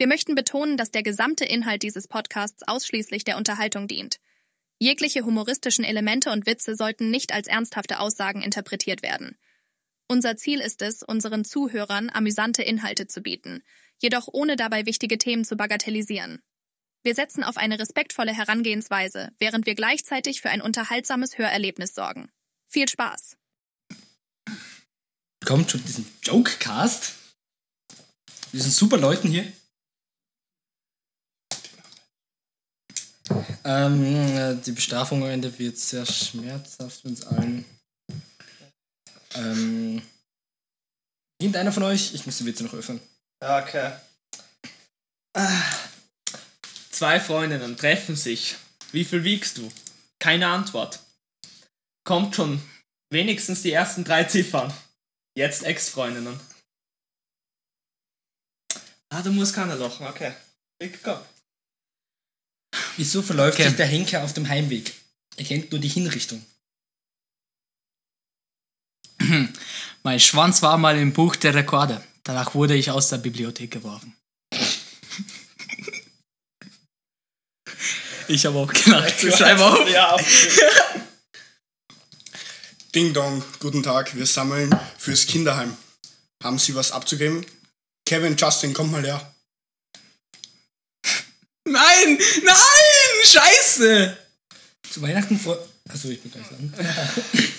Wir möchten betonen, dass der gesamte Inhalt dieses Podcasts ausschließlich der Unterhaltung dient. Jegliche humoristischen Elemente und Witze sollten nicht als ernsthafte Aussagen interpretiert werden. Unser Ziel ist es, unseren Zuhörern amüsante Inhalte zu bieten, jedoch ohne dabei wichtige Themen zu bagatellisieren. Wir setzen auf eine respektvolle Herangehensweise, während wir gleichzeitig für ein unterhaltsames Hörerlebnis sorgen. Viel Spaß! Kommt schon diesen Jokecast. Wir sind super Leuten hier. Ähm, die Bestrafung am Ende wird sehr schmerzhaft uns allen. Ähm, Nimmt einer von euch? Ich muss die Witze noch öffnen. Okay. Ah. Zwei Freundinnen treffen sich. Wie viel wiegst du? Keine Antwort. Kommt schon wenigstens die ersten drei Ziffern. Jetzt Ex-Freundinnen. Ah, du musst keiner lachen. Okay. Ich komm. Wieso verläuft Okay. sich der Henker auf dem Heimweg? Er kennt nur die Hinrichtung. Mein Schwanz war mal im Buch der Rekorde. Danach wurde ich aus der Bibliothek geworfen. Ich habe auch gelacht. Schreib auf. Ja, Ding Dong, guten Tag. Wir sammeln fürs Kinderheim. Haben Sie was abzugeben? Kevin, Justin, kommt mal her. Nein! Nein! Scheiße! Zu Weihnachten vor. Achso, ich bin gleich dran.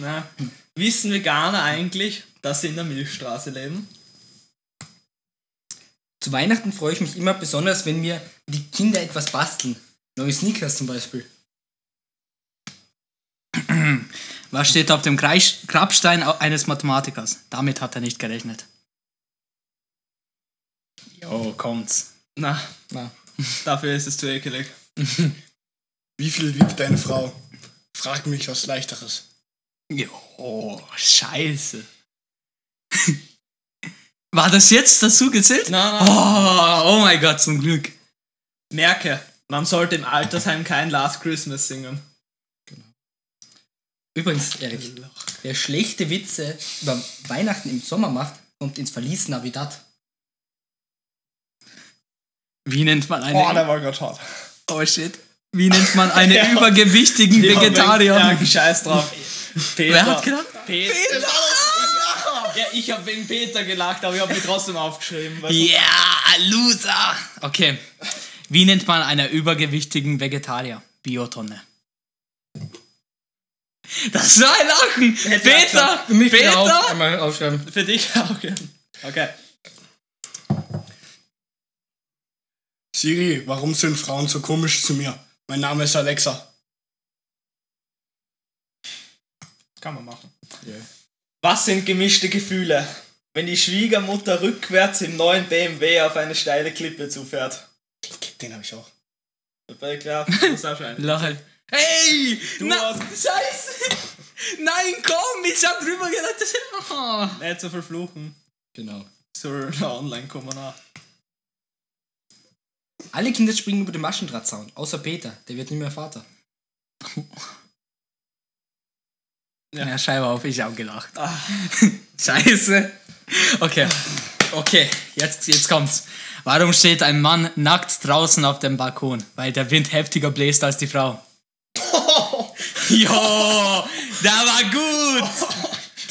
Na, wissen Veganer eigentlich, dass sie in der Milchstraße leben? Zu Weihnachten freue ich mich immer besonders, wenn mir die Kinder etwas basteln. Neue Sneakers zum Beispiel. Was steht auf dem Grabstein eines Mathematikers? Damit hat er nicht gerechnet. Jo, kommt's. Na, Na, dafür ist es zu ekelig. Wie viel wiegt deine Frau? Frag mich was Leichteres. Jo, scheiße. War das jetzt dazu gezählt? Na, na. Oh, oh mein Gott, zum Glück. Merke, man sollte im Altersheim kein Last Christmas singen. übrigens, Erik, wer schlechte Witze über Weihnachten im Sommer macht, kommt ins Verlies Navidad. Wie nennt man eine... Oh, der war gerade hart. Oh shit. Wie nennt man einen Ja. übergewichtigen Vegetarier? Ja, scheiß drauf. Peter. Wer hat gedacht? Peter. Ja, ich habe wegen Peter gelacht, aber ich habe mich trotzdem aufgeschrieben. Ja, Loser. Okay. Wie nennt man einen übergewichtigen Vegetarier? Biotonne. Das war ein Lachen. Peter, auf, Peter. einmal aufschreiben. Für dich auch. ja. Okay. Siri, warum sind Frauen so komisch zu mir? Mein Name ist Alexa. Kann man machen. Was sind gemischte Gefühle, wenn die Schwiegermutter rückwärts im neuen BMW auf eine steile Klippe zufährt? Den habe ich auch. Dabei klar, das ist auch schon eine. Lache. Hey! Du Na, hast- Scheiße! Nein, komm, ich hab drüber gedacht. Das oh. Nicht zu verfluchen. Genau. Soll online kommen nach. Alle Kinder springen über den Maschendrahtzaun, außer Peter, der wird nicht mehr Vater. Ja, Scheibe auf, ich hab gelacht. Ah. Scheiße. Okay. Okay, jetzt, jetzt kommt's. Warum steht ein Mann nackt draußen auf dem Balkon? Weil der Wind heftiger bläst als die Frau. Jo, der war gut.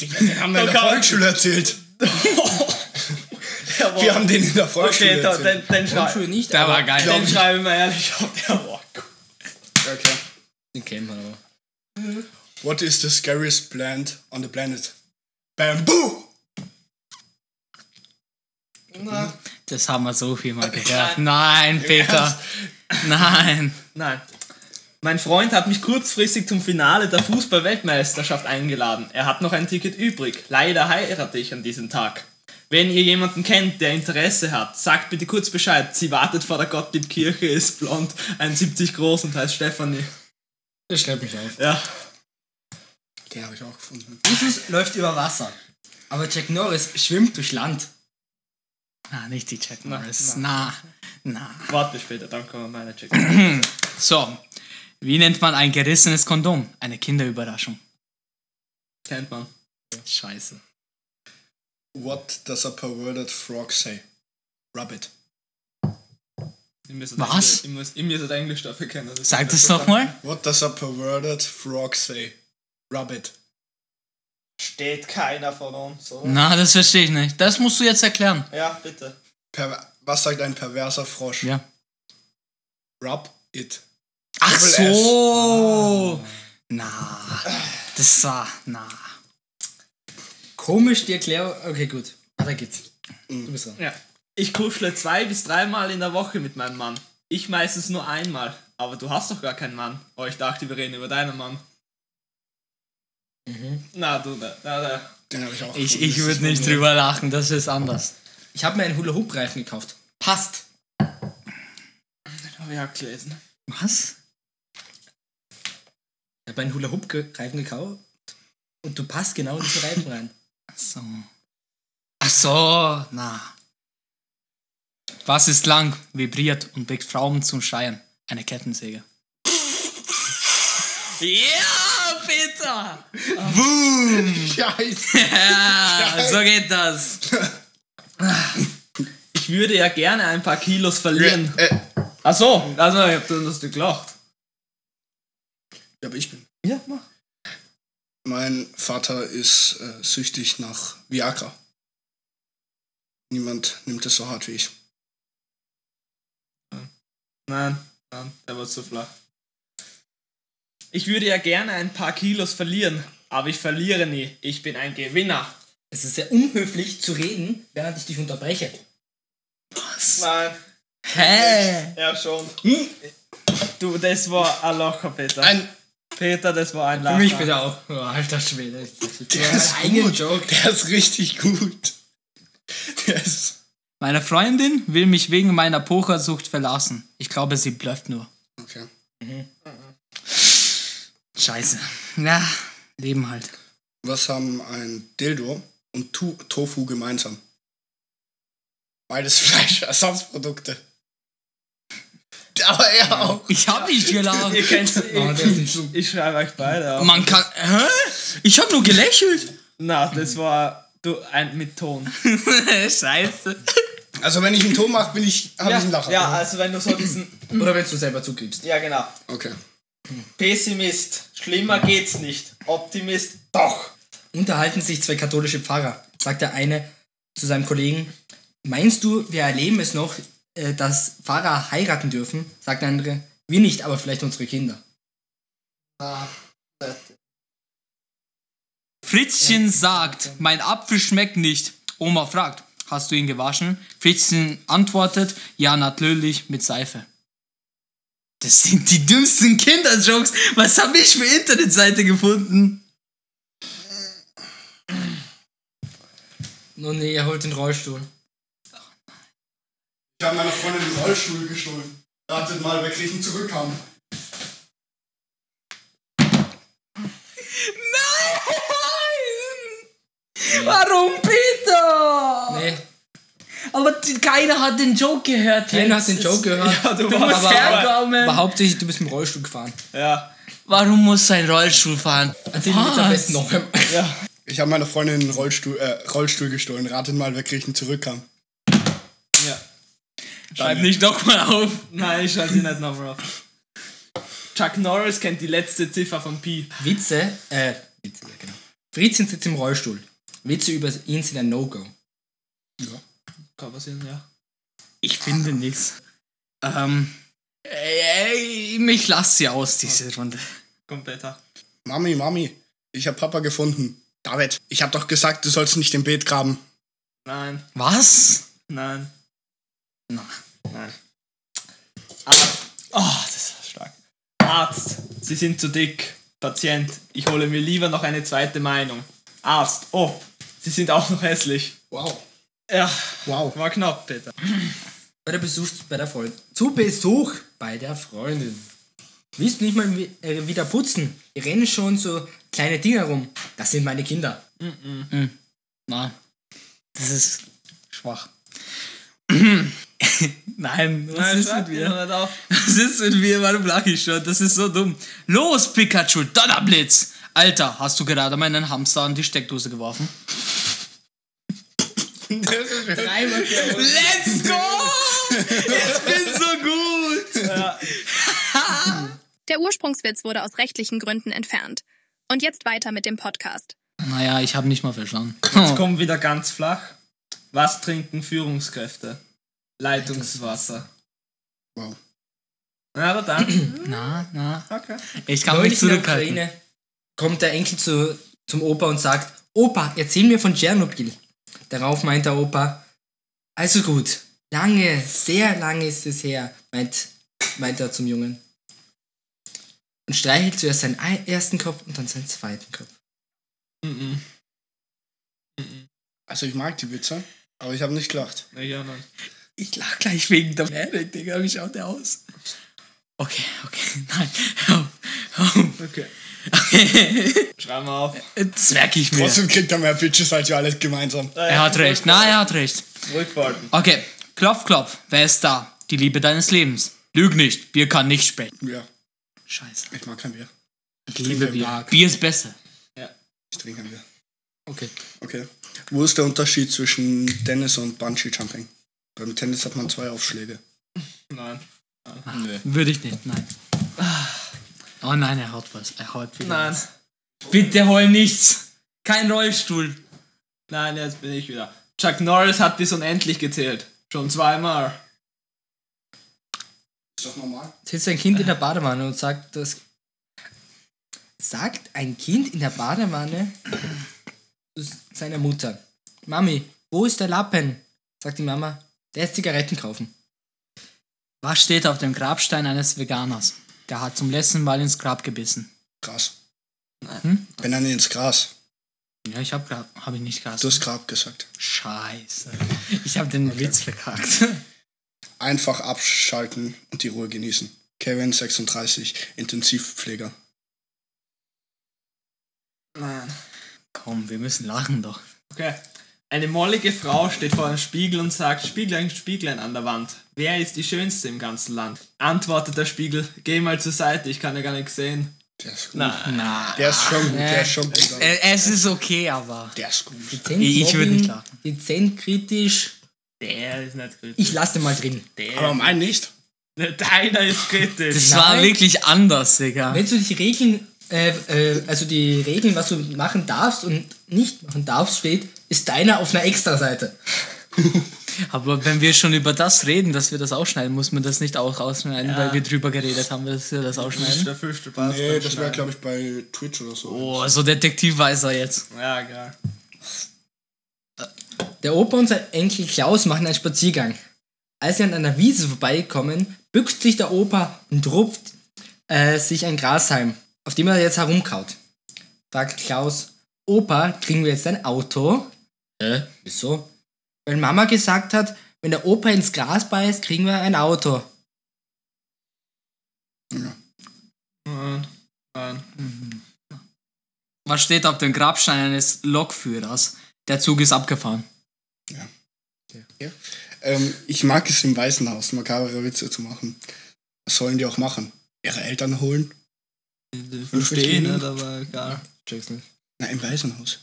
Den haben wir in der. Volksschule erzählt. Wir haben den in der Volksschule Okay, den, den, Grundschule nicht, Der aber war geil. den schreibe ich mir ehrlich auf. Der war gut. Okay. den kennt man aber. What is the scariest plant on the planet? Bamboo! Das haben wir so viel mal gehört. Nein, Peter. Nein. Nein. Mein Freund hat mich kurzfristig zum Finale der Fußball-Weltmeisterschaft eingeladen. Er hat noch ein Ticket übrig. Leider heirate ich an diesem Tag. Wenn ihr jemanden kennt, der Interesse hat, sagt bitte kurz Bescheid. Sie wartet vor der Gottlieb-Kirche, ist blond, 1,70 groß und heißt Stefanie. Das schreibt mich auf. Ja. Den habe ich auch gefunden. Jesus läuft über Wasser, aber Jack Norris schwimmt durch Land. Na, nicht die Jack Norris. Na, na. Warte später, dann kommen meine Check. So, wie nennt man ein gerissenes Kondom? Eine Kinderüberraschung. Kennt man. Scheiße. What does a perverted frog say? Rabbit. Was? Ich muss, ich muss das Englisch dafür kennen. Sag das nochmal. What does a perverted frog say? Rabbit. Steht keiner von uns, oder? Na, das verstehe ich nicht. Das musst du jetzt erklären. Ja, bitte. Per was sagt ein perverser Frosch? Ja. Rub it. Ach S. so. Na, das war, na. Komisch die Erklärung. Okay, gut. Weiter geht's. Du bist dran. Ja. Ich kuschle zwei bis dreimal in der Woche mit meinem Mann. Ich meistens nur einmal. Aber du hast doch gar keinen Mann. Oh, ich dachte, wir reden über deinen Mann. Na, du, da, da, da. Den habe ich auch. Ich, ich würde nicht drüber lachen, das ist anders. Ich habe mir einen Hula-Hoop-Reifen gekauft. Passt. Habe ich auch gelesen. Was? Ich habe einen Hula-Hoop-Reifen gekauft und du passt genau in diesen Reifen rein. Ach so. Ach so, na. Was ist lang, vibriert und bringt Frauen zum Schreien? Eine Kettensäge. Ja, Peter! Boom! Scheiße. Ja, so geht das. Ich würde ja gerne ein paar Kilos verlieren. Äh, Ach so, also ich hab das gelacht. ja, aber ich bin. Ja, mach. Mein Vater ist äh, süchtig nach Viagra. Niemand nimmt es so hart wie ich. Nein, nein, der war zu flach. Ich würde ja gerne ein paar Kilos verlieren, aber ich verliere nie. Ich bin ein Gewinner. Es ist sehr unhöflich zu reden, während ich dich unterbreche. Nein, Hä? ja schon. Du, das war ein Locher, Peter. Ein, Peter, das war ein Für Lacher. mich bitte auch. Oh, alter Schwede. der ist gut. Joke. Der ist richtig gut. Der ist. Meine Freundin will mich wegen meiner Pokersucht verlassen. Ich glaube, sie blufft nur. Okay. Scheiße. Ja, Leben halt. Was haben ein Dildo und tu Tofu gemeinsam? Beides Fleischersatzprodukte. Aber er auch. Ich hab nicht gelacht. Ihr kennt's, Oh, so. ich schreibe euch beide auf. Man kann. Hä? Ich hab nur gelächelt. Na, das war du, ein mit Ton. Scheiße. Also wenn ich einen Ton mache, bin ich, habe ja, ich einen Lacher. ja, also wenn du so diesen. Oder wenn du selber zugibst. Ja, genau. Okay. Pessimist. Schlimmer geht's nicht. Optimist. Doch. Unterhalten sich zwei katholische Pfarrer, sagt der eine zu seinem Kollegen. Meinst du, wir erleben es noch, äh, dass Pfarrer heiraten dürfen? Sagt der andere. Wir nicht, aber vielleicht unsere Kinder. Fritzchen sagt, mein Apfel schmeckt nicht. Oma fragt, hast du ihn gewaschen? Fritzchen antwortet, ja, natürlich, mit Seife. Das sind die dümmsten Kinderjokes. Was habe ich für Internetseite gefunden? Oh nee, er holt den Rollstuhl. Ich habe meiner Freundin den Rollstuhl gestohlen. Ratet mal, wer kriegt ihn zurückhaben. Warum, Peter? Nee, Aber die, keiner hat den Joke gehört. keiner jetzt. hat den Joke gehört. Ja, du, Du musst aber- herkommen. Aber hauptsächlich, du bist mit dem Rollstuhl gefahren. Ja. Warum muss ein Rollstuhl fahren? Erzähl mir am besten noch. Ja. Ich habe meiner Freundin den Rollstuhl, äh, Rollstuhl gestohlen. Ratet mal, wer kriegt ihn zurückhaben. ja. Schreib nicht nochmal auf. Nein, ich schreibe sie nicht nochmal auf. Chuck Norris kennt die letzte Ziffer von Pi. Witze, äh, Witze, ja genau. Fritzchen sitzt im Rollstuhl. Witze über ihn sind ein No-Go. Kann passieren, ja. Ich finde nichts. Ähm, ey, mich lass sie aus, diese Runde. Kompletter. Mami, Mami, ich habe Papa gefunden. David, ich habe doch gesagt, du sollst nicht im Beet graben. Nein, Was? nein, Na. nein. Arzt. Oh, das ist stark. Arzt, Sie sind zu dick. Patient, ich hole mir lieber noch eine zweite Meinung. Arzt, oh, Sie sind auch noch hässlich. Wow. Ja, Wow. war knapp, Peter. Bei der Besuch bei der Freundin. Zu Besuch bei der Freundin. Willst du nicht mal äh, wieder putzen? Wir rennen schon so kleine Dinger rum. Das sind meine Kinder. Nein. Das ist schwach. Nein, was Nein, ist mit mir? Was ist mit mir? Warum lach ich schon? Das ist so dumm. Los, Pikachu, Donnerblitz! Alter, hast du gerade meinen Hamster an die Steckdose geworfen? Let's go! Ich bin so gut! Der Ursprungswitz wurde aus rechtlichen Gründen entfernt. Und jetzt weiter mit dem Podcast. Naja, ich habe nicht mal verstanden. Jetzt kommt wieder ganz flach. Was trinken Führungskräfte? Leitungswasser. Wow. Na, aber dann. Na, na. Okay. Ich kann mich Neulich in der zurückhalten. Ukraine kommt der Enkel zu, zum Opa und sagt, Opa, erzähl mir von Tschernobyl. Darauf meint der Opa, also gut, lange, sehr lange ist es her, meint, meint er zum Jungen. Und streichelt zuerst seinen ein- ersten Kopf und dann seinen zweiten Kopf. Mhm. Also ich mag die Witze, aber ich habe nicht gelacht. Nee, ja, nein. Ich lach gleich wegen der Pferde, Digga. Wie schaut der aus? Okay, okay, nein. Hör auf, hör auf. Okay. Okay. Schreiben wir auf. Das merke ich mir. Trotzdem kriegt er mehr Bitches als wir alle gemeinsam. Er hat recht. Na, er hat recht. Rückfalten. Okay, klopf, klopf. Wer ist da? Die Liebe deines Lebens. Lüg nicht, Bier kann nicht späten. Ja, Scheiße. ich mag kein Bier. Ich liebe Bier. Mark. Bier ist besser. Ich trinke ein Bier. Okay. Okay. Wo ist der Unterschied zwischen Tennis und Bungee Jumping? Beim Tennis hat man zwei Aufschläge. Nein. Würde ich nicht, nein. Oh nein, er haut was. Er haut wieder Nein. was. Bitte hol nichts. Kein Rollstuhl. Nein, jetzt bin ich wieder. Chuck Norris hat bis unendlich gezählt. Schon zweimal. Ist doch normal. Sitzt ein Kind in der Badewanne und sagt das. Sagt ein Kind in der Badewanne seiner Mutter: Mami, wo ist der Lappen? Sagt die Mama: Der ist Zigaretten kaufen. Was steht auf dem Grabstein eines Veganers? Der hat zum letzten Mal ins Grab gebissen. Gras. Hm? Benenne ins Gras. Ja, ich habe Grab, habe ich nicht Gras. Du hast Grab gesagt. Scheiße. Ich habe den Witz verkackt. Einfach abschalten und die Ruhe genießen. Kevin 36, Intensivpfleger. Nein. Komm, wir müssen lachen doch. Okay. Eine mollige Frau steht vor einem Spiegel und sagt, Spieglein, Spieglein an der Wand. Wer ist die Schönste im ganzen Land? Antwortet der Spiegel, geh mal zur Seite, ich kann ja gar nichts sehen. Der ist gut. Na, Der ist schon gut, der ist schon gut. äh, es ist okay, aber Der ist gut. Dezent Ich würd nicht lachen. Dezent kritisch. Der ist nicht kritisch. Ich lasse den mal drin. Der, Aber mein nicht. Deiner ist kritisch. das war Nein. wirklich anders, Digga. Wenn du die Regeln, äh, äh, also die Regeln, was du machen darfst und nicht machen darfst, steht, ist deiner auf einer Extra-Seite. Aber wenn wir schon über das reden, dass wir das ausschneiden, muss man das nicht auch ausschneiden, weil wir drüber geredet haben, dass wir das ausschneiden. Der fünfte Pass. Nee, das wäre, glaube ich, bei Twitch oder so. Oh, so Detektivweiser jetzt. Ja, geil. Der Opa und sein Enkel Klaus machen einen Spaziergang. Als sie an einer Wiese vorbeikommen, bückt sich der Opa und rupft äh, sich ein Grashalm, auf dem er jetzt herumkaut. Fragt Klaus, Opa, kriegen wir jetzt ein Auto? Hä? Wieso? Weil Mama gesagt hat, wenn der Opa ins Gras beißt, kriegen wir ein Auto. Nein. Nein. Was steht auf dem Grabstein eines Lokführers? Der Zug ist abgefahren. Ähm, ich mag es im Waisenhaus, makabere Witze zu machen. Was sollen die auch machen? Ihre Eltern holen? Verstehe nicht, aber egal. Check's nicht. Na, im Waisenhaus.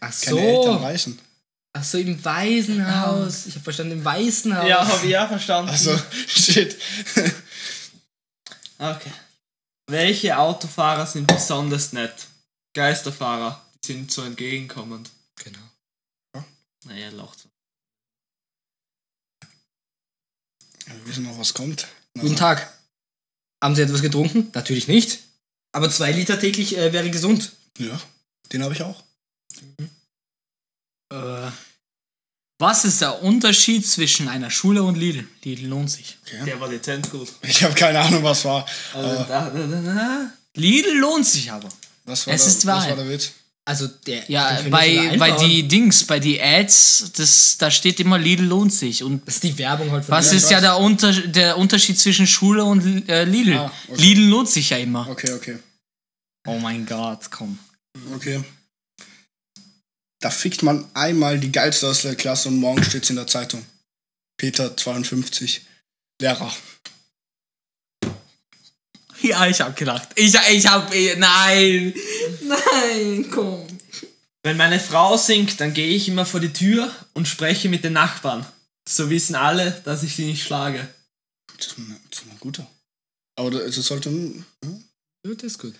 Ach Keine Eltern so. weisen. Ach so, im Waisenhaus. Ich habe verstanden, im Waisenhaus. Ja, habe ich ja verstanden. Also, shit. Okay. Welche Autofahrer sind besonders nett? Geisterfahrer. Die sind so entgegenkommend. Genau. Naja, lacht so. Wir wissen noch, was kommt. Guten Tag. Haben Sie etwas getrunken? Natürlich nicht. Aber zwei Liter täglich äh, wäre gesund. Ja, den habe ich auch. Äh, was ist der Unterschied zwischen einer Schule und Lidl? Lidl lohnt sich. Okay. Der war dezent gut. Ich habe keine Ahnung, was war. Also, Aber da, da, da, da. Lidl lohnt sich aber. was war, Es der, ist was war der Witz? Also der. Ja, bei, bei die Dings, bei die Ads, das, da steht immer Lidl lohnt sich. Und Das ist die Werbung halt von was mir. ist ja der, Unter der Unterschied zwischen Schule und äh, Lidl? Ah, okay. Lidl lohnt sich ja immer. Okay, okay. Oh mein Gott, komm. Okay. Da fickt man einmal die geilste aus der Klasse und morgen steht's in der Zeitung. Peter 52. Lehrer. Ja, ich hab gelacht. Ich, ich hab. eh, Nein! Nein, komm. Wenn meine Frau singt, dann gehe ich immer vor die Tür und spreche mit den Nachbarn. So wissen alle, dass ich sie nicht schlage. Das ist ein, das ist ein guter. Aber das sollte. hm? Ja, das ist gut.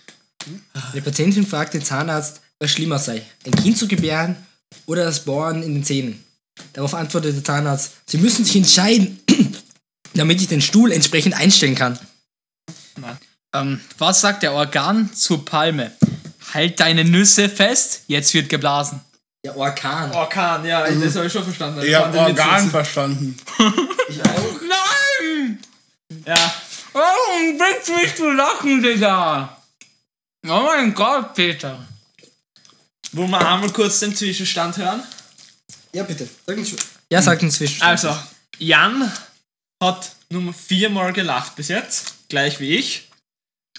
Eine Patientin fragt den Zahnarzt, was schlimmer sei, ein Kind zu gebären oder das Bohren in den Zähnen. Darauf antwortet der Zahnarzt, Sie müssen sich entscheiden, damit ich den Stuhl entsprechend einstellen kann. Ähm, was sagt der Organ zur Palme? Halt deine Nüsse fest, jetzt wird geblasen. Der Orkan. Orkan, ja, das habe ich schon verstanden. Ich habe Organ verstanden. Nein! Ja, Warum bringst du mich zu lachen, Digga? Oh mein Gott, Peter. wo wir einmal kurz den Zwischenstand hören. Ja, bitte. Sag uns, ja, sagt uns zwischen. Also, Jan hat nur viermal gelacht bis jetzt, gleich wie ich.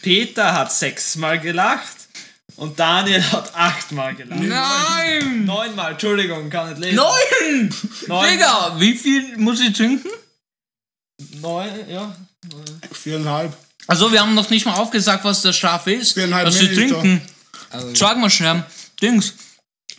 Peter hat sechsmal gelacht und Daniel hat achtmal gelacht. Nein! Neunmal, Entschuldigung, kann nicht lesen. Neun! Neun. Digga, wie viel muss ich trinken? Neun, ja. Viereinhalb. Also, wir haben noch nicht mal aufgesagt, was der Strafe ist. Viereinhalb Was wir trinken. Also, Sag mal schnell. Dings.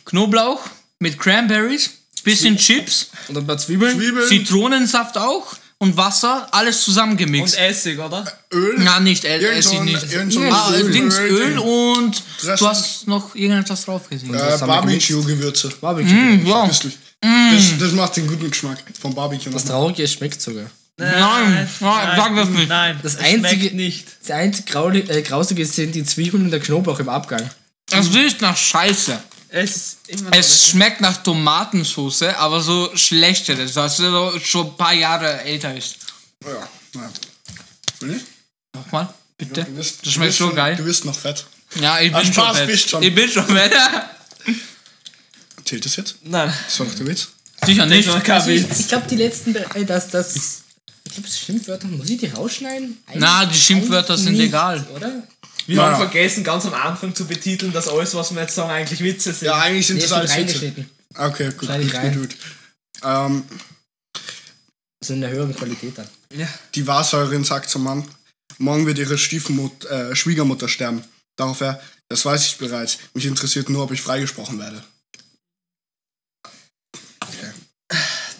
Knoblauch mit Cranberries, bisschen Chips, und ein paar Zwiebeln. Zwiebeln, Zitronensaft auch und Wasser, alles Und zusammengemixt. Essig, oder? Öl. Na, nicht El Irgend Essig nicht. ah, Öl. Dings, Öl. Öl und Dressing. du hast noch irgendetwas drauf gesehen. Äh. Barbecue-Gewürze. Barbecue. Mm, ja. Bisschen. Das, das macht den guten Geschmack vom Barbecue. Das. Traurige, es schmeckt sogar. Nein, nein, sag das nicht. Nein, Das es einzige- schmeckt nicht. Das einzige äh, Grausige sind die Zwiebeln und der Knoblauch im Abgang. Es riecht nach Scheiße. Es Es noch schmeckt nach Tomatensauce, aber so schlechteres, das so schon ein paar Jahre älter ist. Ja, ja. Will ich? Nochmal, bitte. Du bist, Das du schmeckt bist so schon, geil. Du bist noch fett. Ja, ich bin Spaß, schon fett. bist schon. Ich bin schon fett. Zählt das jetzt? Nein. Das war doch der Witz. Sicher nicht. Kein Ich, ich glaube, die letzten, äh, das, das, ich glaube, das Schimpfwörter, muss ich die rausschneiden? Eigentlich- Na, die Schimpfwörter sind nicht, egal. Oder? Wir Ja, haben vergessen, ganz am Anfang zu betiteln, dass alles, was wir jetzt sagen, eigentlich Witze sind. Ja, eigentlich sind Nee, das alles Witze. Okay, gut, Schneide ich gut, rein. gut, gut. Ähm, Also in der höheren Qualität dann. Ja. die Wahrsagerin sagt zum Mann, morgen wird ihre Stiefmut, äh, Schwiegermutter sterben. Darauf er, das weiß ich bereits. Mich interessiert nur, ob ich freigesprochen werde.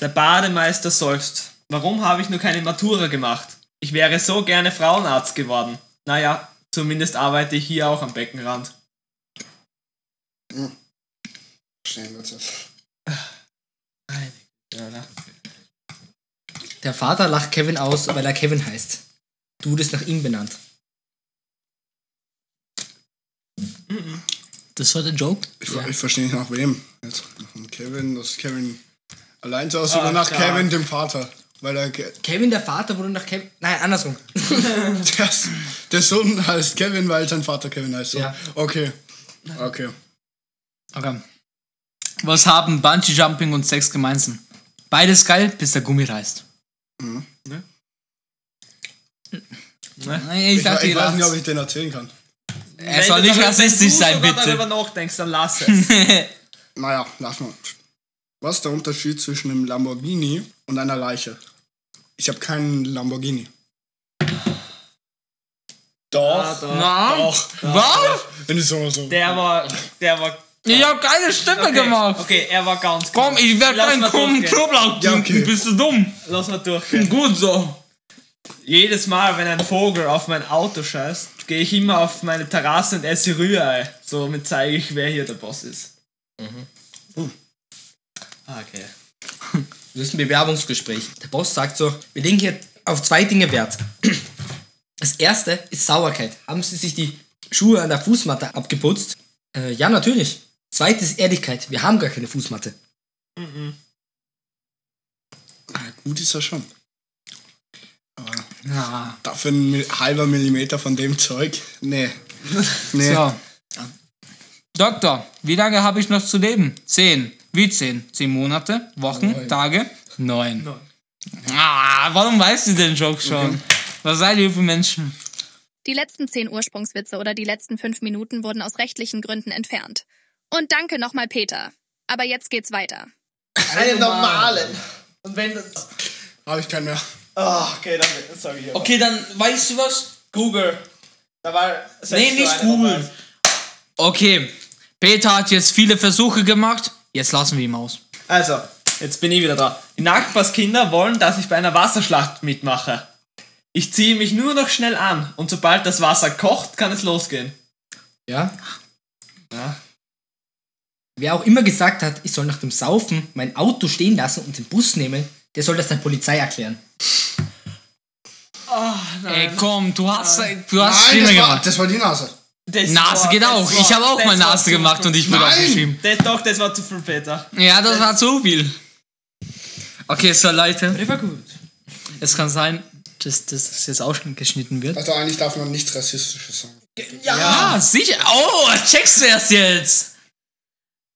Der Bademeister seufzt. Warum habe ich nur keine Matura gemacht? Ich wäre so gerne Frauenarzt geworden. Naja, zumindest arbeite ich hier auch am Beckenrand. Verstehen wir jetzt. Der Vater lacht Kevin aus, weil er Kevin heißt. Du wurdest nach ihm benannt. Das war der Joke? Ich, Ja. ich verstehe nicht nach wem. Jetzt. Nach Kevin, das ist Kevin allein aus Ah, oder nach klar. Kevin, dem Vater. Weil er, Ke- Kevin, der Vater, wurde nach Kevin. Nein, andersrum. der, der Sohn heißt Kevin, weil sein Vater Kevin heißt. So. Ja. Okay. Okay. Okay. Was haben Bungee Jumping und Sex gemeinsam? Beides geil, bis der Gummi reißt. Mhm. Ne? Nee, ich Ich, dachte, ich weiß nicht, ob ich den erzählen kann. Er soll nicht rassistisch sein, Wenn du bitte. darüber nachdenkst, dann lass es. Naja, lass mal. Was ist der Unterschied zwischen einem Lamborghini und einer Leiche? Ich habe keinen Lamborghini. Doch. Ah, doch. Na? Doch. Was? Wenn ich so so. Der war, der war. Ich hab keine Stimme Okay, gemacht. okay, er war ganz Komm, ich werde Lass keinen krummen. Knoblauch Ja, okay. Bist du dumm? Lass mal durchgehen. Gut so. Jedes Mal, wenn ein Vogel auf mein Auto scheißt, gehe ich immer auf meine Terrasse und esse Rührei. Somit zeige ich, wer hier der Boss ist. Mhm. Ah, Okay. Das ist ein Bewerbungsgespräch. Der Boss sagt so, wir legen hier auf zwei Dinge Wert. Das erste ist Sauberkeit. Haben Sie sich die Schuhe an der Fußmatte abgeputzt? Äh, ja, natürlich. Zweites ist Ehrlichkeit. Wir haben gar keine Fußmatte. Ah, gut ist er schon. Ja. Dafür ein halber Millimeter von dem Zeug? Nee. Nee. So. Doktor, wie lange habe ich noch zu leben? Zehn. Wie zehn? Zehn Monate, Wochen, Neun. Tage? Neun. Ah, warum weißt du den Joke schon? Was seid ihr für Menschen? Die letzten zehn Ursprungswitze oder die letzten fünf Minuten wurden aus rechtlichen Gründen entfernt. Und danke nochmal, Peter. Aber jetzt geht's weiter. Einen normalen. Und wenn das. Habe ich keinen mehr. Oh, okay, dann sag ich aber. Okay, dann weißt du was? Google. Da war. Nee, nicht Google. Okay. Peter hat jetzt viele Versuche gemacht, jetzt lassen wir ihn aus. Also, jetzt bin ich wieder dran. Die Nachbarskinder wollen, dass ich bei einer Wasserschlacht mitmache. Ich ziehe mich nur noch schnell an und sobald das Wasser kocht, kann es losgehen. Ja? Ja. Wer auch immer gesagt hat, ich soll nach dem Saufen mein Auto stehen lassen und den Bus nehmen, der soll das der Polizei erklären. Ey, komm, du hast, du hast Nein, das war, das war die Nase. Das Nase war- geht das auch. war- Ich habe auch das mal Nase gemacht und ich wurde Nein. aufgeschrieben. Das, doch, das war zu viel, Peter. Ja, das war zu viel. Okay, so Leute, Der war gut. es kann sein, dass dass das jetzt ausgeschnitten wird. Also eigentlich darf man nichts Rassistisches sagen. Ja, sicher. Oh, checkst du erst jetzt.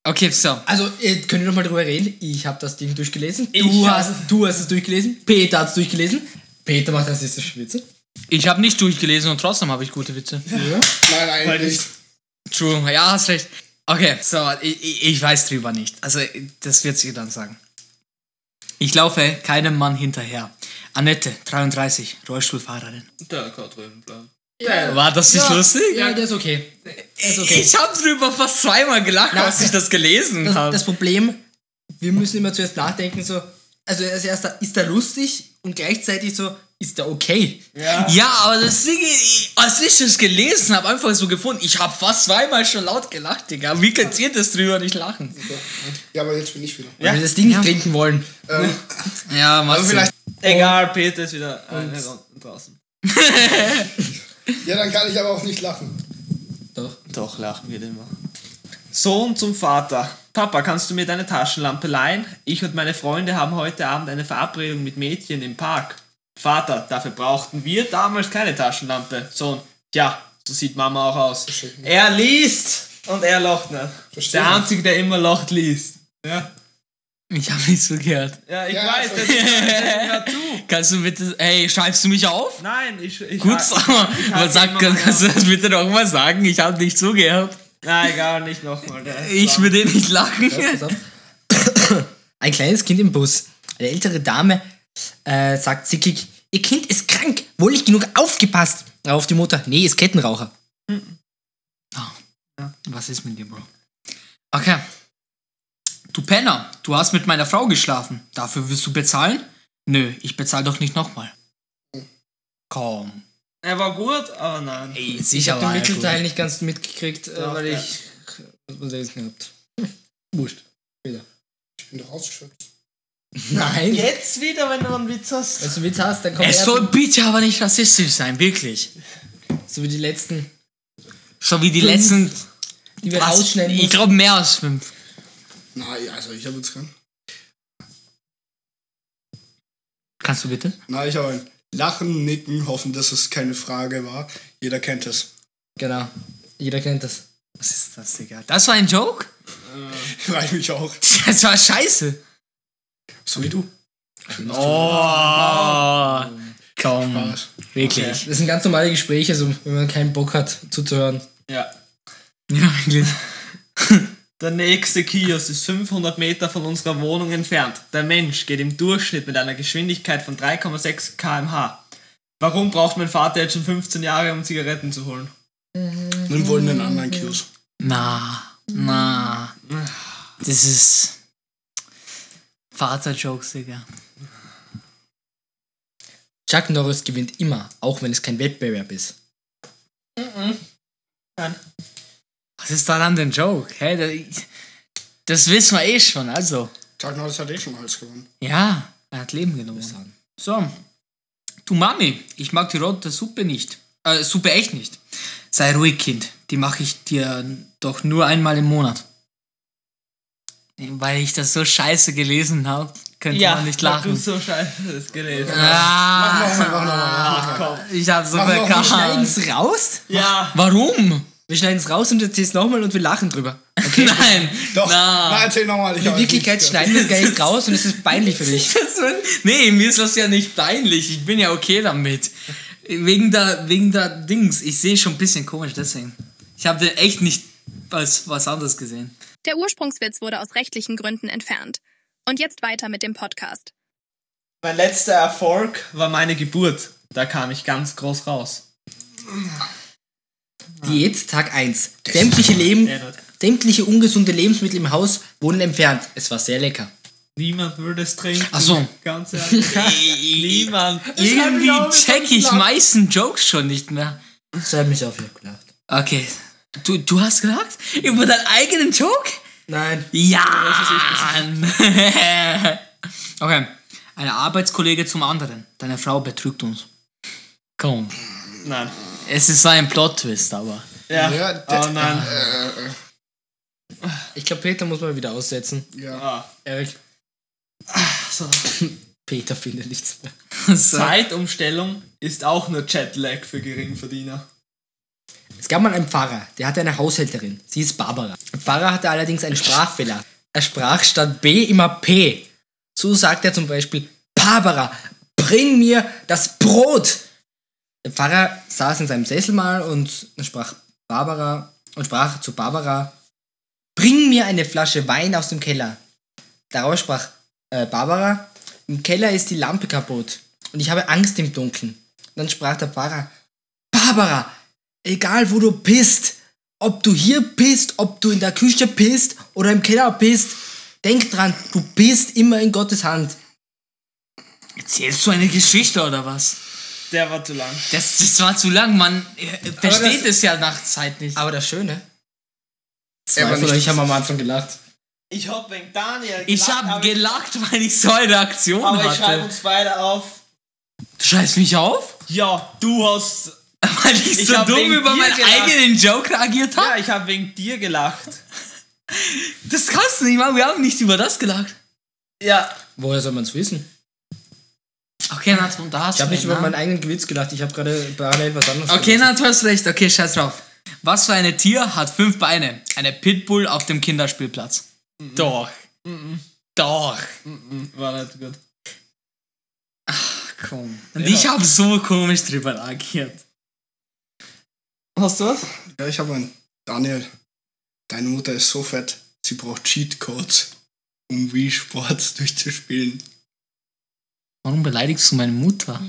Okay, so. Also, äh, können wir noch mal drüber reden? Ich habe das Ding durchgelesen. Du hast, du hast es durchgelesen. Peter hat es durchgelesen. Peter macht rassistische Witze. Ich habe nicht durchgelesen und trotzdem habe ich gute Witze. Nein, eigentlich nicht. True, ja, hast recht. Okay, so, ich, ich- weiß drüber nicht. Also, das wird sie dann sagen. Ich laufe keinem Mann hinterher. Annette, 33, Rollstuhlfahrerin. Der kann drüben bleiben. War das nicht lustig? Ja, der ist okay. Der ist okay. Ich habe drüber fast zweimal gelacht, Na, als ich das gelesen Das, habe. das Problem, wir müssen immer zuerst nachdenken, so, also als erster, ist er lustig und gleichzeitig so, ist er okay? Ja, aber das Ding, ich- als ich das gelesen habe, einfach so gefunden, ich habe fast zweimal schon laut gelacht, Digga. Wie könnt ihr das drüber nicht lachen? Ja, aber jetzt bin ich wieder. Weil wir das Ding nicht trinken wollen. Ähm, Ja, also vielleicht, Egal, Peter ist wieder äh, draußen. ja, dann kann ich aber auch nicht lachen. Doch. Doch, lachen wir immer. Sohn zum Vater. Papa, kannst du mir deine Taschenlampe leihen? Ich und meine Freunde haben heute Abend eine Verabredung mit Mädchen im Park. Vater, dafür brauchten wir damals keine Taschenlampe. Sohn, ja, so sieht Mama auch aus. Er liest und er lacht nicht. Verstehe Der. Einzige, der immer lacht, liest. Ja, Ich habe nicht so gehört. ja ich Ja, weiß, das hört zu. Kannst du bitte, hey, schreibst du mich auf? Nein, ich. ich Gut, aber ich- sag, kannst du das bitte noch mal sagen? Ich habe nicht zugehört. Nein, egal, nicht nochmal. ist Ich würde nicht lachen. Pass auf. Ein kleines Kind im Bus. Eine ältere Dame äh, sagt zickig, ihr Kind ist krank, wohl nicht genug aufgepasst. Auf die Mutter, nee, ist Kettenraucher. Was ist mit dir, Bro? Okay. Du Penner, du hast mit meiner Frau geschlafen. Dafür wirst du bezahlen? Nö, ich bezahle doch nicht nochmal. Komm. Er war gut, aber nein. Ey, Ich sicher habe den Mittelteil nicht ganz mitgekriegt, äh, Doch, weil ja. ich was lesen gehabt. Wurscht. Wieder. Ich bin doch ausgeschöpft. Nein. Jetzt wieder, wenn du einen Witz hast. Wenn du einen Witz hast, dann kommt Es soll bitte aber nicht rassistisch sein, wirklich. so wie die letzten, So wie die Fünf. letzten. die wir rausschneiden Ich glaube mehr als fünf. Nein, also ich habe jetzt keinen. Kannst du bitte? Nein, ich habe ein Lachen, Nicken, hoffen, dass es keine Frage war. Jeder kennt es. Genau. Jeder kennt das. Was ist das, Digga? Das war ein Joke? Frage ich mich auch. Das war scheiße. So wie du. Oh. Komm. Spaß. Wirklich. Das sind ganz normale Gespräche, so, wenn man keinen Bock hat zuzuhören. Ja. Ja, wirklich. Der nächste Kiosk ist 500 Meter von unserer Wohnung entfernt. Der Mensch geht im Durchschnitt mit einer Geschwindigkeit von 3,6 km/h. Warum braucht mein Vater jetzt schon 15 Jahre, um Zigaretten zu holen? Wir wollen einen anderen Kiosk. Na, na. Das ist Vater-Jokes, Digga. Chuck Norris gewinnt immer, auch wenn es kein Wettbewerb ist. Nein. Was ist daran denn Joke? Hä, das, das wissen wir eh schon, also. Chuck Norris hat eh schon alles gewonnen. Ja, er hat Leben genommen. So. Du Mami, ich mag die rote Suppe nicht. Äh, Suppe echt nicht. Sei ruhig, Kind. Die mache ich dir doch nur einmal im Monat. Weil ich das so scheiße gelesen habe, könnte man nicht lachen. du so scheiße das gelesen. Ah, Mach nochmal, mach nochmal. Ach komm. ich habe so noch, wir schneiden verkackt. es raus? Ja. Warum? Wir schneiden es raus und du erzählst nochmal und wir lachen drüber. Nein. Doch, Na. na, erzähl nochmal. In Wirklichkeit schneiden wir es gar nicht raus und es ist peinlich für dich. Nee, mir ist das ja nicht peinlich. Ich bin ja okay damit. Wegen der, wegen der Dings. Ich sehe schon ein bisschen komisch, deswegen. Ich habe echt nicht was, was anderes gesehen. Der Ursprungswitz wurde aus rechtlichen Gründen entfernt. Und jetzt weiter mit dem Podcast. Mein letzter Erfolg war meine Geburt. Da kam ich ganz groß raus. Diät Tag 1. Sämtliche, Leben, sämtliche ungesunde Lebensmittel im Haus wurden entfernt. Es war sehr lecker. Niemand würde es trinken. Ach so. Ganz ehrlich. Niemand. Irgendwie check ich meisten Jokes schon nicht mehr. Schreib mich auf, ich hab gelacht. Okay. Du, du hast gelacht? Über deinen eigenen Joke? Nein. Ja! okay. Eine Arbeitskollege zum anderen. Deine Frau betrügt uns. Komm. Nein. Es ist ein Plot-Twist, aber. Ja. Ja, oh nein. Ich glaube, Peter muss mal wieder aussetzen. Ja. Ah. Erik. So. Peter findet nichts mehr. So. Zeitumstellung ist auch nur Jetlag für Geringverdiener. Es gab mal einen Pfarrer, der hatte eine Haushälterin. Sie ist Barbara. Der Pfarrer hatte allerdings einen Sprachfehler. Er sprach statt B immer P. So sagt er zum Beispiel, Barbara, bring mir das Brot. Der Pfarrer saß in seinem Sessel mal und sprach Barbara und sprach zu Barbara, bring mir eine Flasche Wein aus dem Keller. Darauf sprach äh, Barbara, im Keller ist die Lampe kaputt und ich habe Angst im Dunkeln. Dann sprach der Pfarrer, Barbara, egal wo du bist, ob du hier bist, ob du in der Küche bist oder im Keller bist, denk dran, du bist immer in Gottes Hand. Erzählst du eine Geschichte oder was? Der war zu lang. Das, das war zu lang, man äh, versteht das- es ja nach Zeit nicht. Aber das Schöne, zwei war von nicht- euch haben am Anfang gelacht. Ich hab wegen Daniel Ich gelacht, hab aber- gelacht, weil ich so eine Reaktion Aber ich schreibe hatte. uns beide auf. Du schreibst mich auf? Ja, du hast. Weil ich, Ich so dumm wegen über dir meinen gelacht. eigenen Joke reagiert habe? Ja, ich habe wegen dir gelacht. Das kannst du nicht machen, wir haben nicht über das gelacht. Ja. Woher soll man es wissen? Okay, Nat, und da hast Ich habe nicht über ne? meinen eigenen Gewitz gelacht, ich habe gerade parallel was anderes Okay. Nat, du hast recht. Okay, scheiß drauf. Was für eine Tier hat fünf Beine? Eine Pitbull auf dem Kinderspielplatz. Doch. Doch. War nicht gut. Komm. Und ich habe so komisch drüber reagiert. Hast du was? Ja, ich habe einen. Daniel, deine Mutter ist so fett, sie braucht Cheatcodes, um Wii Sports durchzuspielen. Warum beleidigst du meine Mutter?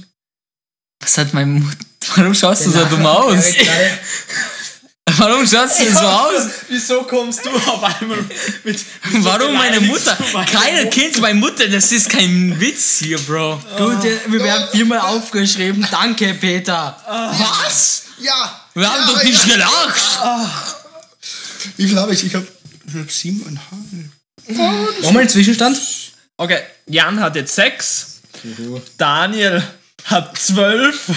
Was hat meine Mutter... Warum schaust du so Der dumm aus? Warum schaust du so aus? Wieso kommst du auf einmal mit. Warum meine Mutter? Keiner Mutter? kennt meine Mutter, das ist kein Witz hier, Bro. Gut, äh, wir werden viermal aufgeschrieben. Danke, Peter. Was? Ja! Wir haben ja, doch nicht ja. gelacht. Wie viel habe ich? Ich habe hab siebeneinhalb. Nochmal einen Zwischenstand. Okay, Jan hat jetzt sechs. Daniel hat zwölf.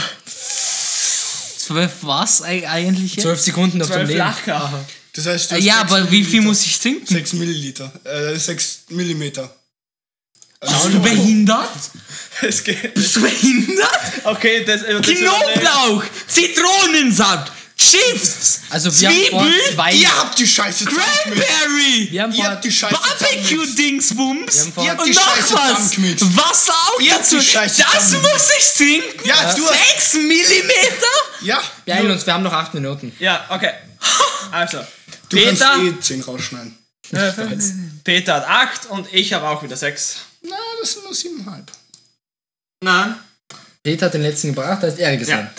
Zwölf was eig- eigentlich? jetzt? Zwölf Sekunden auf dem Leben. Lacher. Das heißt, du Äh, Ja, aber wie viel muss ich trinken? 6 Milliliter. Äh, 6 Millimeter. Bist du behindert? Es geht. Bist du behindert? Okay, das. das Knoblauch, Zitronensaft, Chips, Also wir haben vor Zwiebel, zwei, Ihr habt die Scheiße. Cranberry, wir haben Ihr habt die Scheiße Barbecue-Dingsbums und Ihr habt die noch Scheiße was. zusammengemischt. Wasser auch Ihr dazu. die Scheiße Das muss ich trinken? Ja, du hast- Sechs Millimeter? Ja, beeilen uns, wir haben noch acht Minuten. Ja, okay. Also, du Peter, kannst eh 10 rausschneiden. Peter hat acht und ich habe auch wieder sechs. Na, das sind nur 7,5. Nein. Peter hat den letzten gebracht, da ist er gesehen.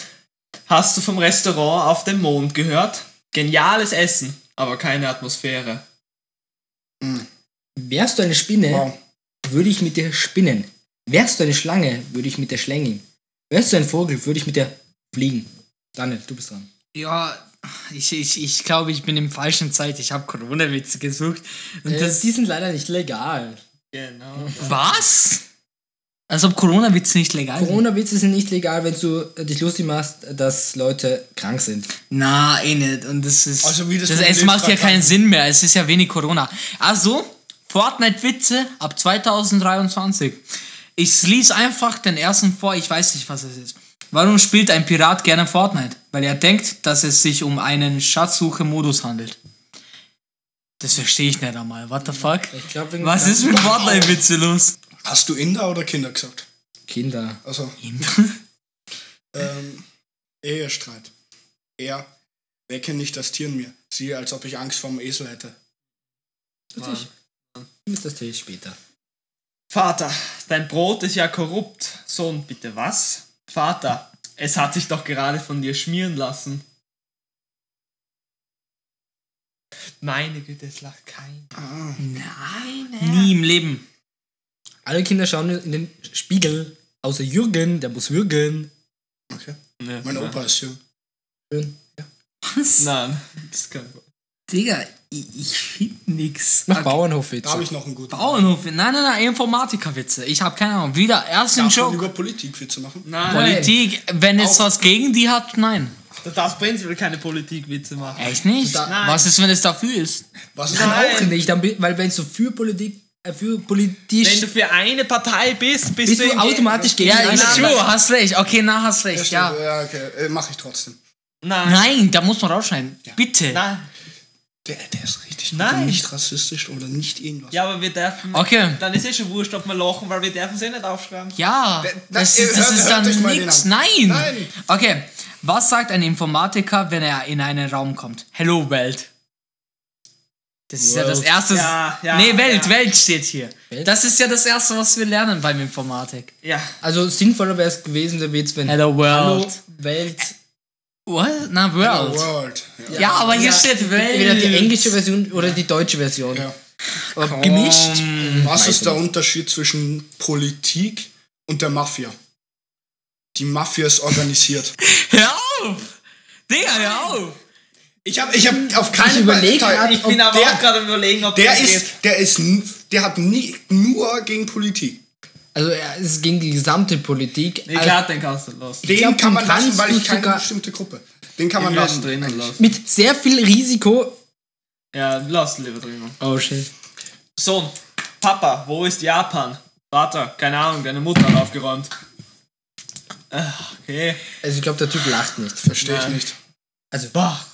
Hast du vom Restaurant auf dem Mond gehört? Geniales Essen, aber keine Atmosphäre. Wärst du eine Spinne, Wow. würde ich mit dir spinnen. Wärst du eine Schlange, würde ich mit dir schlängeln. Wärst du ein Vogel, würde ich mit dir fliegen. Daniel, du bist dran. Ja, ich, ich, ich glaube, ich bin im falschen Zeit. Ich habe Corona-Witze gesucht. Und Äh, das, die sind leider nicht legal. Genau. was? Als ob Corona-Witze nicht legal sind. Corona-Witze sind nicht legal, wenn du äh, dich lustig machst, dass Leute krank sind. Na, eh nicht. Und das ist. Also wie das das, es macht ja keinen Sinn mehr. Es ist ja wenig Corona. Also, Fortnite-Witze ab 2023. Ich lese einfach den ersten vor. Ich weiß nicht, was es ist. Warum spielt ein Pirat gerne Fortnite? Weil er denkt, dass es sich um einen Schatzsuche-Modus handelt. Das verstehe ich nicht einmal. What the fuck? Ich glaub, Was ist mit Fortnite-Witze los? Hast du Inder oder Kinder gesagt? Kinder? Also, ähm, Ehestreit. Er wecke nicht das Tier in mir. Siehe, als ob ich Angst vor dem Esel hätte. Das ist das Tee später. Vater, dein Brot ist ja korrupt. Sohn, bitte was? Vater, es hat sich doch gerade von dir schmieren lassen. Meine Güte, es lacht kein. Nie im Leben. Alle Kinder schauen in den Spiegel, außer Jürgen, der muss würgen. Okay. Nee, Mein Opa ist jung. Schön. Was? Nein, das kann Digga, ich, ich find nix. Mach Okay. Bauernhofwitze. Da habe ich noch einen guten. Bauernhof. Nein, nein, nein, Informatikerwitze. Ich habe keine Ahnung. Wieder erst ein Darf man Joke. über Politikwitze machen? Nein, Politik, wenn es was gegen die hat, nein. du darfst prinzipiell keine Politikwitze machen. Echt nicht? Da- Was ist, wenn es dafür ist? Was ist Dann Nein. auch nicht, weil wenn du für Politik, für politisch, Wenn du für eine Partei bist, bist, bist du in- automatisch gegen Ja, die ist andere. true, hast recht. Okay, na, hast Ja, recht, stimmt. ja. ja okay. Äh, Mache ich trotzdem. Nein. Nein, da muss man rausschneiden. Bitte. Nein. Der, der ist richtig Nein. nicht rassistisch oder nicht irgendwas. Ja, aber wir dürfen. Okay. Dann ist eh schon wurscht, ob wir lachen, weil wir dürfen sie nicht aufschreiben. Ja, Da- da- das, ist- das hört- ist hört dann an. Nein. Nein. Okay, was sagt ein Informatiker, wenn er in einen Raum kommt? Hello, Welt. Das ist ja das World. erste. Ja, ja, nee, Welt, ja. Welt steht hier. Welt? Das ist ja das erste, was wir lernen beim Informatik. Ja. Also sinnvoller wäre es gewesen, der Witz, wenn Hello, World. Hallo, Welt. What? Na, Hello World. World. Ja. Ja, aber hier Ja, steht Welt. Entweder die englische Version oder die deutsche Version. Ja. Aber gemischt. Was ist der. Unterschied zwischen Politik und der Mafia? Die Mafia ist organisiert. Hör auf! Digga, hör auf! Ich habe ich hab auf keinen Ich Fall- grad, Ich bin aber der, auch gerade überlegen, ob der ist, geht. der ist, der hat nie, nur gegen Politik. Also es ist gegen die gesamte Politik. Nee, Also, klar, den kannst du lassen. Den glaub, kann man lassen, weil ich keine bestimmte Gruppe. Den kann Ich man lassen. lassen. mit sehr viel Risiko. Ja, lass lieber drinnen. Oh shit. Sohn, Papa, wo ist Japan? Vater, keine Ahnung, deine Mutter hat aufgeräumt. Ach, okay. Also ich glaube, der Typ lacht nicht. Verstehe ich nicht. Also,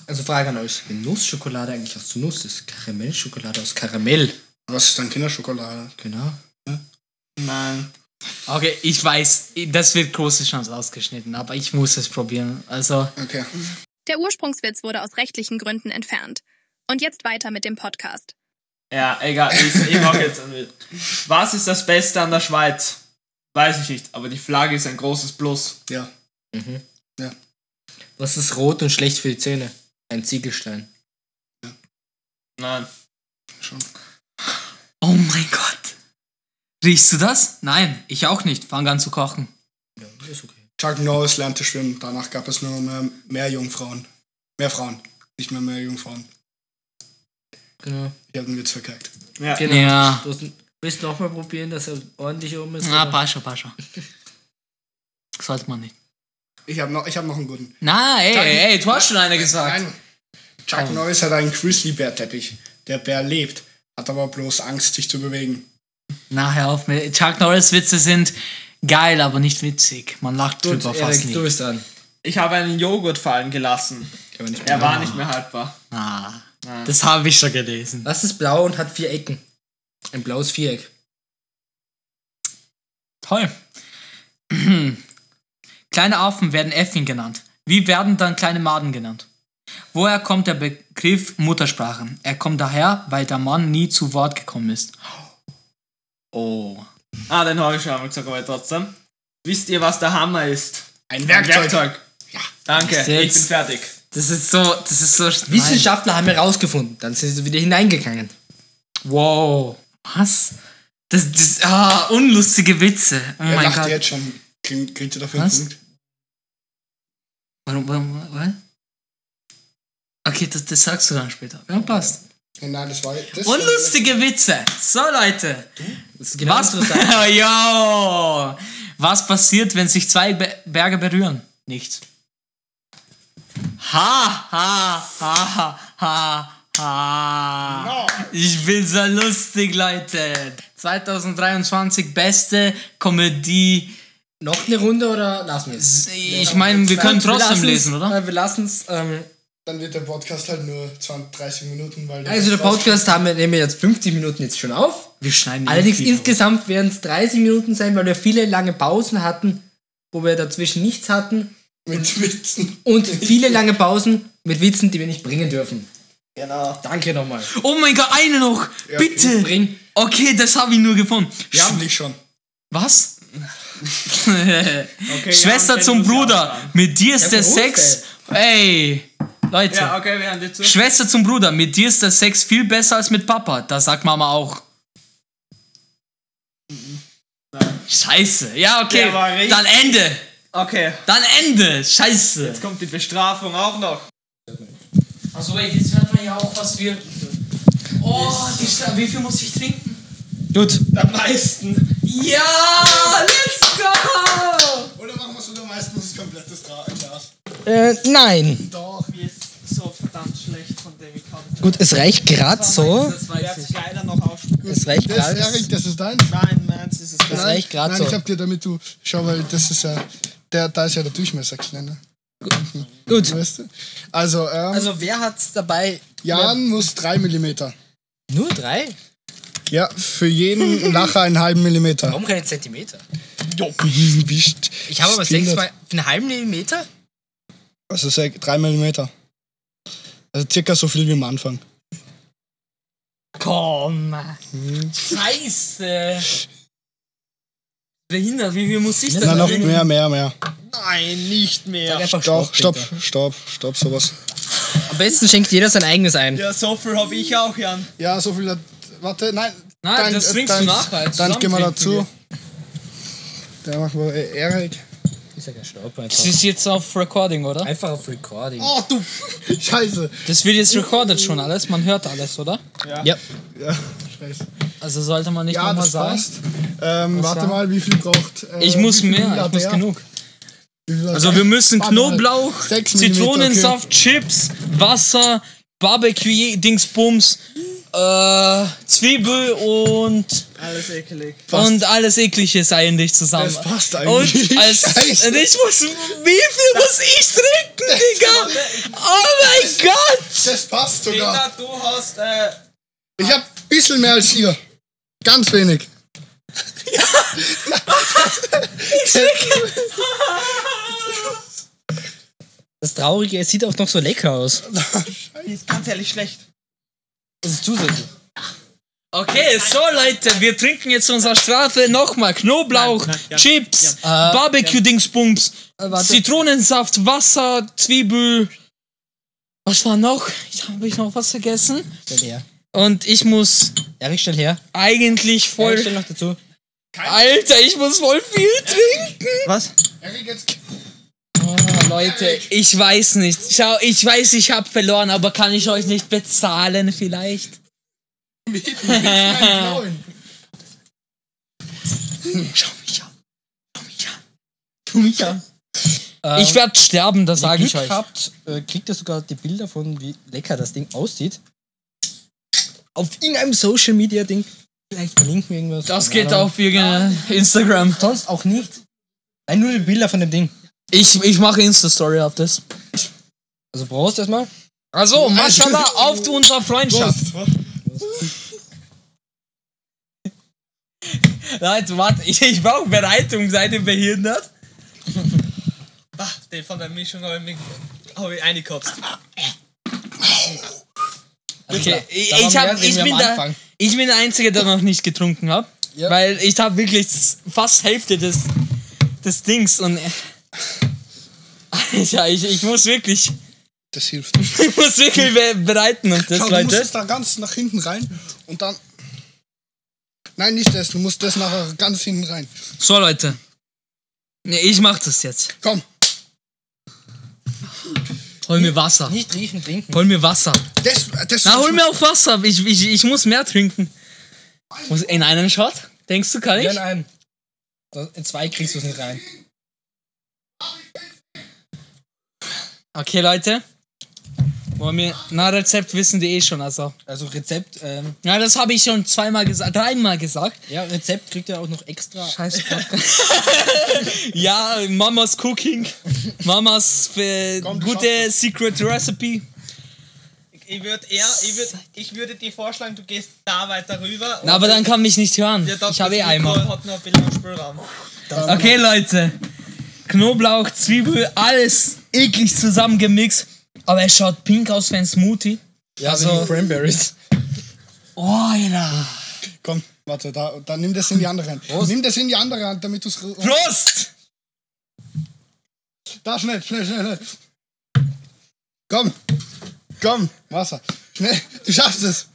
also Frage an euch. Wenn Nussschokolade eigentlich aus Nuss ist, Karamellschokolade aus Karamell. Was ist dann Kinderschokolade? Genau. Nein. Okay, ich weiß, das wird große Chance ausgeschnitten, aber ich muss es probieren. Also, Okay. Der Ursprungswitz wurde aus rechtlichen Gründen entfernt. Und jetzt weiter mit dem Podcast. Ja, egal, ich, ich mach jetzt einen Witz. Was ist das Beste an der Schweiz? Weiß ich nicht, aber die Flagge ist ein großes Plus. Ja. Was ist rot und schlecht für die Zähne? Ein Ziegelstein. Nein. Schon. oh mein Gott. Riechst du das? Nein, ich auch nicht. Fang an zu kochen. Ja, ist okay. Chuck Norris lernte schwimmen. Danach gab es nur mehr, mehr Jungfrauen. Mehr Frauen. Nicht mehr mehr Jungfrauen. Genau. Ich habe den Witz verkackt. Ja. genau. Ja. Du willst du nochmal probieren, dass er ordentlich um ist? Na, oder? Pascha, Pascha. Sollte man nicht. Ich habe noch, ich hab noch einen guten. Na, ey, Chuck- ey, du hast schon eine gesagt. Nein. Chuck Oh. Norris hat einen Grizzly-Bär-Teppich. Der Bär lebt, hat aber bloß Angst, sich zu bewegen. Na, hör auf. mir. Chuck Norris Witze sind geil, aber nicht witzig. Man lacht Gut, drüber fast nie. du bist dran. Ich habe einen Joghurt fallen gelassen. Er war nicht mehr haltbar. Ah, das habe ich schon gelesen. Was ist blau und hat vier Ecken? Ein blaues Viereck. Toll. Kleine Affen werden Äffchen genannt. Wie werden dann kleine Maden genannt? Woher kommt der Begriff Muttersprache? Er kommt daher, weil der Mann nie zu Wort gekommen ist. Oh. Ah, den habe ich schon einmal gesagt, aber trotzdem. Wisst ihr, was der Hammer ist? Ein Ein Werkzeug. Werkzeug. Ja. Danke, ich bin fertig. Das ist so, das ist so. Wissenschaftler haben herausgefunden. Dann sind sie wieder hineingegangen. Wow. Was? Das, das, ah, unlustige Witze. Oh Er mein lacht Gott. jetzt schon. Kriegt, kriegt ihr dafür Was? einen Punkt? Warum, warum, was? Okay, das, das sagst du dann später. Ja, passt. Ja, Nein, das war. Das Unlustige Witze. So, Leute. Genau Was. Yo. Was passiert, wenn sich zwei Be Berge berühren? Nichts. Ha, ha, ha, ha, ha. No. Ich bin so lustig, Leute. 2023 beste Komödie. Noch eine Runde oder lassen wir es? Ich meine, wir können trotzdem lassen's, lesen, oder? Wir lassen es. Ähm, Dann wird der Podcast halt nur 20, 30 Minuten, weil. also der Podcast haben wir, nehmen wir jetzt 50 Minuten jetzt schon auf. Wir schneiden Allerdings insgesamt werden es 30 Minuten sein, weil wir viele lange Pausen hatten, wo wir dazwischen nichts hatten. Mit Witzen. Und viele lange Pausen mit Witzen, die wir nicht bringen dürfen. Genau. Danke nochmal. Oh mein Gott, eine noch! Ja, Bitte! Bring. Okay, das habe ich nur gefunden. Wir haben dich schon. Was? Okay, Schwester zum Bruder. Mit dir ist Ja, der Sex. Ey. Leute, Ja, okay, wir haben dir zu. Schwester zum Bruder, mit dir ist der Sex viel besser als mit Papa. Das sagt Mama auch. Scheiße. Ja, okay. Dann Ende. Okay, Dann Ende. Scheiße. jetzt kommt die Bestrafung auch noch. Also, ey, jetzt hört man ja auch, was wir. Oh, wie viel muss ich trinken? Gut. Am meisten. Ja, let's go! Oder machen wir es oder meistens das komplettes Dra- Glas? Äh, nein. Doch. Mir ist so verdammt schlecht von ich kann. Gut, es reicht gerade so. Das es leider noch ausspucken. Es reicht Das, gerade. Erik, das ist dein? Nein, meins ist es Das gar reicht gerade Nein, so. ich hab dir damit du. Schau, weil das ist ja. Der, da ist ja der Durchmesser kleiner. Gut. Weißt du? Also, ähm, Also wer hat's dabei? Jan muss 3 mm. Nur drei? Ja, für jeden Lacher einen halben Millimeter. Warum keine Zentimeter? Wischt. Ich habe aber sechs mal einen halben Millimeter. Also 3 mm. Also circa so viel wie am Anfang. Komm. Scheiße. Behindert, wie viel muss ich denn Na, noch mehr, mehr, mehr. Nein, nicht mehr. Einfach Doch, stopp, Peter. stopp, stopp, sowas. Am besten schenkt jeder sein eigenes ein. Ja, so viel habe ich auch, Jan. Ja, so viel. hat- Warte, nein. Nein, das trinkst du nachher. Dann gehen wir dazu. Da machen wir äh, Erik. Ist ja kein Staub Das einfach. ist jetzt auf Recording, oder? Einfach auf Recording. Oh, du. Scheiße. Das wird jetzt recorded schon alles, man hört alles, oder? Ja. Ja, scheiße. Also sollte man nicht Ja, nochmal sagen. Ähm, warte war? mal, wie viel braucht. Äh, Ich muss mehr, ich muss genug. Also wir müssen. Knoblauch, Zitronensaft, Chips, Wasser, Barbecue, Dingsbums, äh, Zwiebel und, Alles ekelig. und alles eklige ist eigentlich zusammen. Das passt eigentlich. Und, als, Scheiße. und ich muss, wie viel muss ich trinken, Digga? Oh mein Gott! Das passt sogar. Peter, du hast, äh, Ich hab ein bisschen mehr als ihr. Ganz wenig. Das Traurige, es sieht auch noch so lecker aus. die ist ganz ehrlich schlecht. Das ist zusätzlich. Okay, so Leute, wir trinken jetzt unsere Strafe nochmal. Knoblauch, Nein, nein, ja. Chips, Ja. Barbecue-Dingsbums, Äh, warte. Zitronensaft, Wasser, Zwiebel. Was war noch? Ich habe ich noch was vergessen. Stell her. Und ich muss Erik, stell her. eigentlich Erik, voll. stell noch dazu. Alter, ich muss voll viel trinken. Was? Erik, jetzt. Oh, Leute, ich weiß nicht. Schau, ich weiß, ich habe verloren, aber kann ich euch nicht bezahlen vielleicht? Schau mich an. Schau mich an. Schau mich an. Ähm, Ich werde sterben, das sage ich Glück euch. habt, äh, kriegt ihr sogar die Bilder von, wie lecker das Ding aussieht. Auf irgendeinem Social Media Ding. Vielleicht verlinken wir irgendwas. Das geht auf irgendein Instagram. Sonst auch nicht. Nein, nur die Bilder von dem Ding. Ich, ich mache Insta-Story auf das. Also Prost erstmal. Also, Mashallah, auf zu unserer Freundschaft. Leute, warte, ich, ich brauche Bereitung, seid ihr behindert? Ah, den von der Mischung habe ich, hab ich eingekotzt. Okay, ich, Da waren ich, hab, drin ich, wie am bin der, Anfang. ich bin der Einzige, der noch nicht getrunken hat. Ja. Weil ich habe wirklich fast Hälfte des, des Dings und. Ja, ich, ich muss wirklich. Das hilft. Ich muss wirklich be bereiten auf das, Schau, du musst es da ganz nach hinten rein und dann. Nein, nicht das. Du musst das nachher ganz hinten rein. So, Leute. Nee, ich mach das jetzt. Komm. Hol mir Wasser. Nicht riechen, trinken. Hol mir Wasser. Das, das Na, hol mir auch Wasser. Ich, ich, ich muss mehr trinken. Muss in einen Shot? Denkst du, kann Ja, ich? in einem. So, In zwei kriegst du es nicht rein. Okay, Leute. Wollen wir. Na, Rezept wissen die eh schon, also. Also Rezept, ähm, Ja, das habe ich schon zweimal gesagt, dreimal gesagt. ja, Rezept kriegt ihr auch noch extra. Scheiß Ja, Mamas Cooking. Mamas äh, Komm, du gute Secret Recipe. Ich würde eher, ich, würd, ich würde dir vorschlagen, du gehst da weiter rüber. Na, aber dann kann mich nicht hören. Ja, das Ich habe eh Mikro Eimer. hat noch ein bisschen Spielraum. Okay, Leute. Knoblauch, Zwiebel, alles eklig zusammengemixt. Aber es schaut pink aus wie ein Smoothie. Ja, Also- also Cranberries. Oh, Alter. Komm, warte, da, dann nimm das in die andere Hand. Nimm das in die andere Hand, damit du es. Prost! Da, schnell, schnell, schnell, schnell. Komm. Komm, Wasser. Schnell, du schaffst es.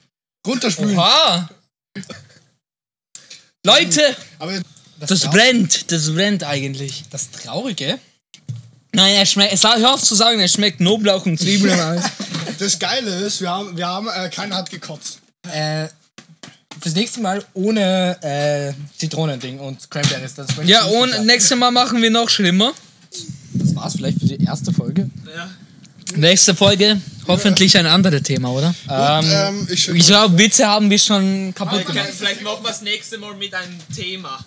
Runterspülen. Oha! Leute, Aber das brennt, das brennt eigentlich. Das Traurige, Nein, er schmeckt, hör auf zu sagen, er schmeckt Knoblauch und Zwiebeln und alles. das Geile ist, wir haben, wir haben äh, keiner hat gekotzt. äh, fürs nächste Mal ohne äh, Zitronending und Cranberries. Das, Ja, und sicher. nächstes Mal machen wir noch schlimmer. das war's vielleicht für die erste Folge. Nächste Folge, hoffentlich ein anderes Thema, oder? Und, ähm, ich, Ich glaube, Witze haben wir schon kaputt Okay, gemacht. vielleicht machen wir das nächste Mal mit einem Thema.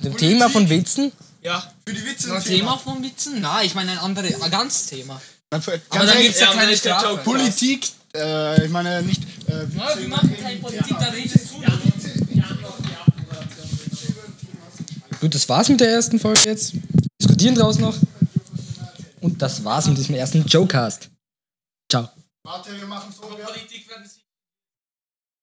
Dem Thema von Witzen. Ja. Für die Witze Ein Thema von Witzen? Nein, ich meine ein anderes, ein ganzes Thema. Ganz Aber dann ehrlich, gibt's ja Ja, keine Strafe. Politik, äh, ich meine nicht. Äh, Ja, wir machen keine Politik, da redest du. Gut, das war's mit der ersten Folge jetzt. Diskutieren draus noch. Und das war's mit diesem ersten Jokecast. Ciao. warte, wir machen so. Wir